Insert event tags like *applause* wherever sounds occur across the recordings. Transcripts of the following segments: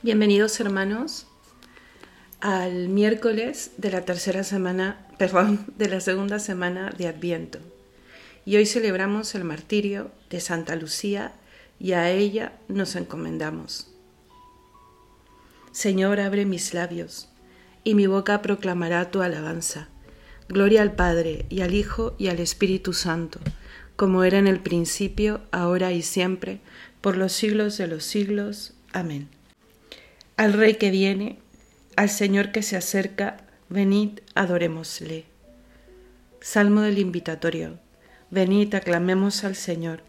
Bienvenidos hermanos al miércoles de la tercera semana, *laughs* perdón, de la segunda semana de Adviento. Y hoy celebramos el martirio de Santa Lucía y a ella nos encomendamos. Señor, abre mis labios y mi boca proclamará tu alabanza. Gloria al Padre y al Hijo y al Espíritu Santo, como era en el principio, ahora y siempre, por los siglos de los siglos. Amén. Al Rey que viene, al Señor que se acerca, venid, adorémosle. Salmo del invitatorio. Venid, aclamemos al Señor.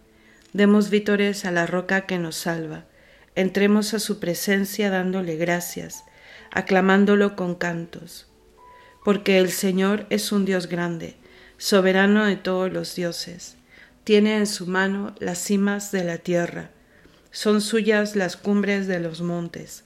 Demos vítores a la roca que nos salva. Entremos a su presencia dándole gracias, aclamándolo con cantos. Porque el Señor es un Dios grande, soberano de todos los dioses. Tiene en su mano las cimas de la tierra. Son suyas las cumbres de los montes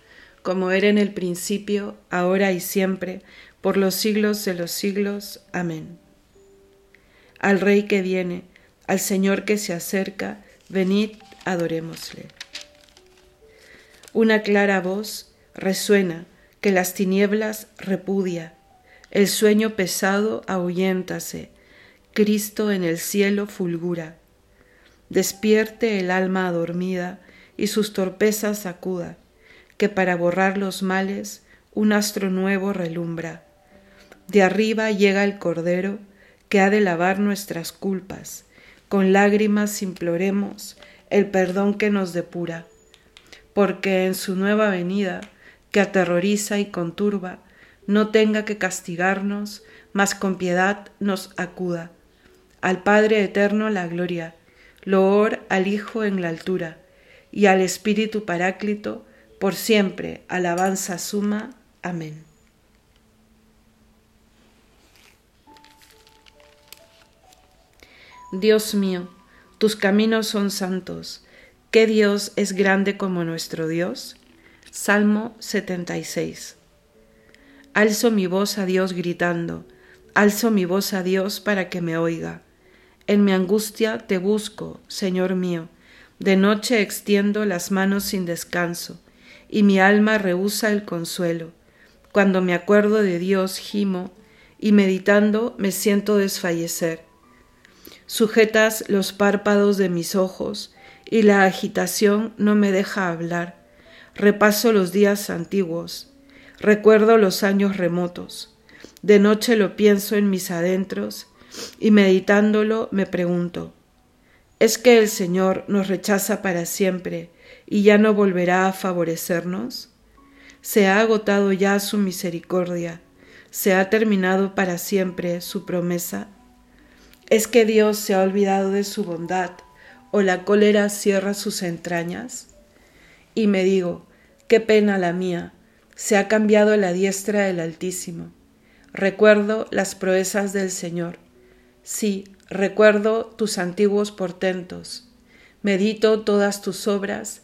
como era en el principio, ahora y siempre, por los siglos de los siglos. Amén. Al Rey que viene, al Señor que se acerca, venid, adorémosle. Una clara voz resuena que las tinieblas repudia, el sueño pesado ahuyéntase, Cristo en el cielo fulgura. Despierte el alma adormida y sus torpezas sacuda que para borrar los males un astro nuevo relumbra. De arriba llega el Cordero que ha de lavar nuestras culpas. Con lágrimas imploremos el perdón que nos depura, porque en su nueva venida, que aterroriza y conturba, no tenga que castigarnos, mas con piedad nos acuda. Al Padre eterno la gloria, loor al Hijo en la altura, y al Espíritu Paráclito, por siempre, alabanza suma. Amén. Dios mío, tus caminos son santos. ¿Qué Dios es grande como nuestro Dios? Salmo 76. Alzo mi voz a Dios gritando, alzo mi voz a Dios para que me oiga. En mi angustia te busco, Señor mío, de noche extiendo las manos sin descanso y mi alma rehúsa el consuelo. Cuando me acuerdo de Dios gimo, y meditando me siento desfallecer. Sujetas los párpados de mis ojos, y la agitación no me deja hablar. Repaso los días antiguos, recuerdo los años remotos. De noche lo pienso en mis adentros, y meditándolo me pregunto, ¿es que el Señor nos rechaza para siempre y ya no volverá a favorecernos? ¿Se ha agotado ya su misericordia? ¿Se ha terminado para siempre su promesa? ¿Es que Dios se ha olvidado de su bondad o la cólera cierra sus entrañas? Y me digo, qué pena la mía, se ha cambiado la diestra del Altísimo. Recuerdo las proezas del Señor. Sí, recuerdo tus antiguos portentos. Medito todas tus obras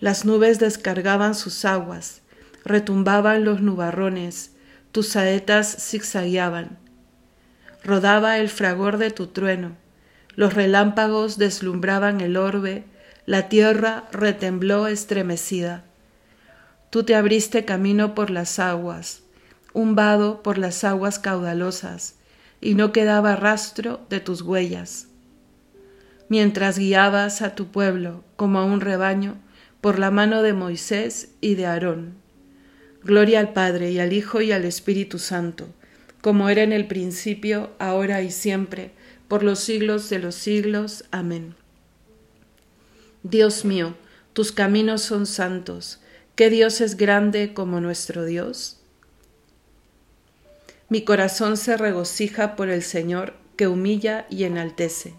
las nubes descargaban sus aguas, retumbaban los nubarrones, tus saetas zigzagueaban. rodaba el fragor de tu trueno, los relámpagos deslumbraban el orbe, la tierra retembló estremecida. Tú te abriste camino por las aguas, un vado por las aguas caudalosas, y no quedaba rastro de tus huellas. Mientras guiabas a tu pueblo como a un rebaño por la mano de Moisés y de Aarón. Gloria al Padre y al Hijo y al Espíritu Santo, como era en el principio, ahora y siempre, por los siglos de los siglos. Amén. Dios mío, tus caminos son santos. ¿Qué Dios es grande como nuestro Dios? Mi corazón se regocija por el Señor que humilla y enaltece.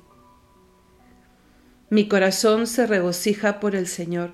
Mi corazón se regocija por el Señor,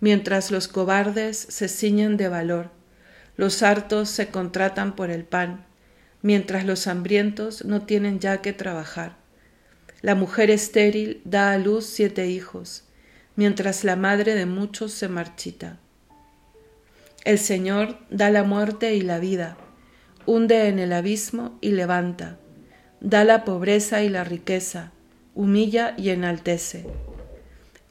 mientras los cobardes se ciñen de valor, los hartos se contratan por el pan, mientras los hambrientos no tienen ya que trabajar. La mujer estéril da a luz siete hijos, mientras la madre de muchos se marchita. El Señor da la muerte y la vida, hunde en el abismo y levanta, da la pobreza y la riqueza, humilla y enaltece.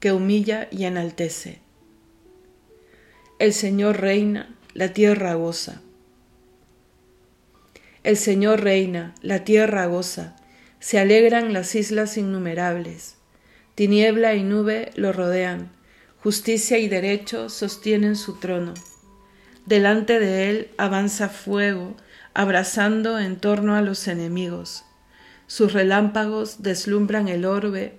que humilla y enaltece. El Señor reina, la tierra goza. El Señor reina, la tierra goza se alegran las islas innumerables. Tiniebla y nube lo rodean, justicia y derecho sostienen su trono. Delante de él avanza fuego, abrazando en torno a los enemigos. Sus relámpagos deslumbran el orbe,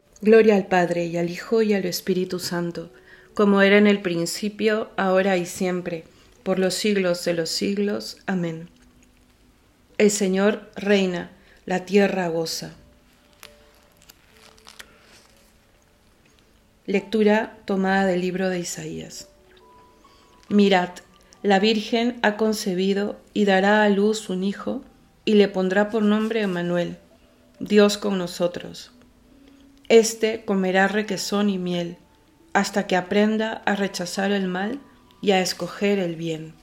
Gloria al Padre y al Hijo y al Espíritu Santo, como era en el principio, ahora y siempre, por los siglos de los siglos. Amén. El Señor reina, la tierra goza. Lectura tomada del libro de Isaías. Mirad, la Virgen ha concebido y dará a luz un hijo y le pondrá por nombre Emmanuel, Dios con nosotros. Este comerá requesón y miel, hasta que aprenda a rechazar el mal y a escoger el bien.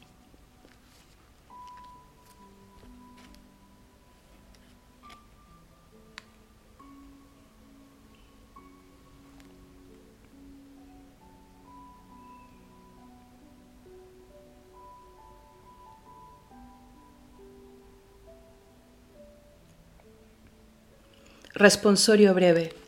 Responsorio breve.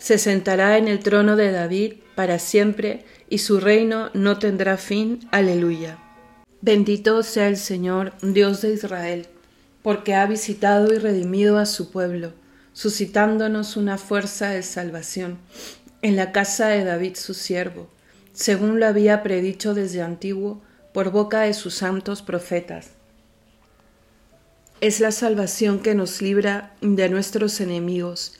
Se sentará en el trono de David para siempre y su reino no tendrá fin. Aleluya. Bendito sea el Señor, Dios de Israel, porque ha visitado y redimido a su pueblo, suscitándonos una fuerza de salvación en la casa de David su siervo, según lo había predicho desde antiguo por boca de sus santos profetas. Es la salvación que nos libra de nuestros enemigos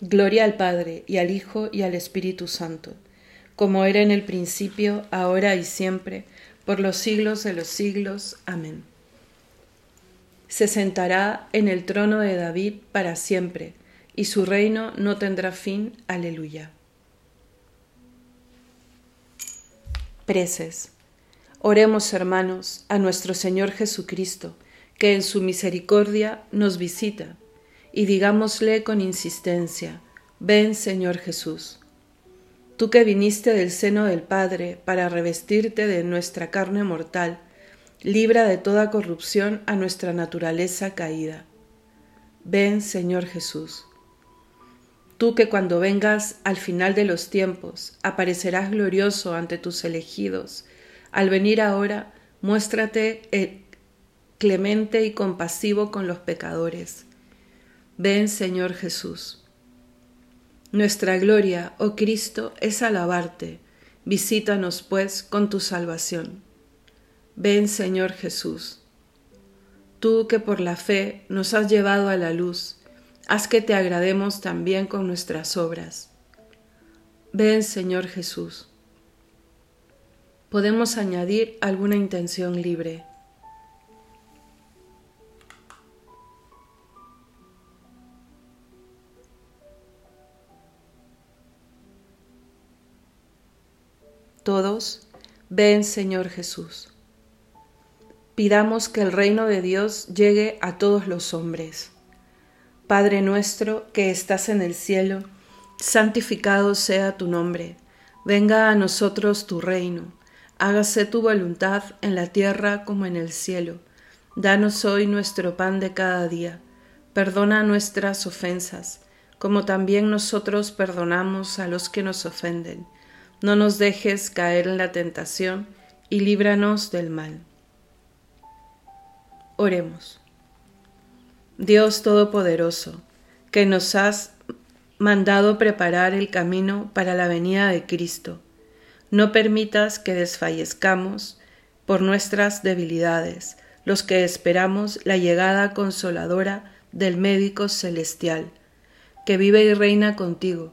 Gloria al Padre y al Hijo y al Espíritu Santo como era en el principio, ahora y siempre, por los siglos de los siglos. Amén. Se sentará en el trono de David para siempre, y su reino no tendrá fin. Aleluya. Preces. Oremos, hermanos, a nuestro Señor Jesucristo, que en su misericordia nos visita, y digámosle con insistencia, ven, Señor Jesús tú que viniste del seno del Padre para revestirte de nuestra carne mortal, libra de toda corrupción a nuestra naturaleza caída. Ven, Señor Jesús. Tú que cuando vengas al final de los tiempos aparecerás glorioso ante tus elegidos, al venir ahora, muéstrate eh, clemente y compasivo con los pecadores. Ven, Señor Jesús. Nuestra gloria, oh Cristo, es alabarte. Visítanos, pues, con tu salvación. Ven, Señor Jesús. Tú que por la fe nos has llevado a la luz, haz que te agrademos también con nuestras obras. Ven, Señor Jesús. Podemos añadir alguna intención libre. Todos, ven Señor Jesús. Pidamos que el reino de Dios llegue a todos los hombres. Padre nuestro que estás en el cielo, santificado sea tu nombre. Venga a nosotros tu reino. Hágase tu voluntad en la tierra como en el cielo. Danos hoy nuestro pan de cada día. Perdona nuestras ofensas, como también nosotros perdonamos a los que nos ofenden no nos dejes caer en la tentación y líbranos del mal. Oremos. Dios Todopoderoso, que nos has mandado preparar el camino para la venida de Cristo, no permitas que desfallezcamos por nuestras debilidades, los que esperamos la llegada consoladora del médico celestial, que vive y reina contigo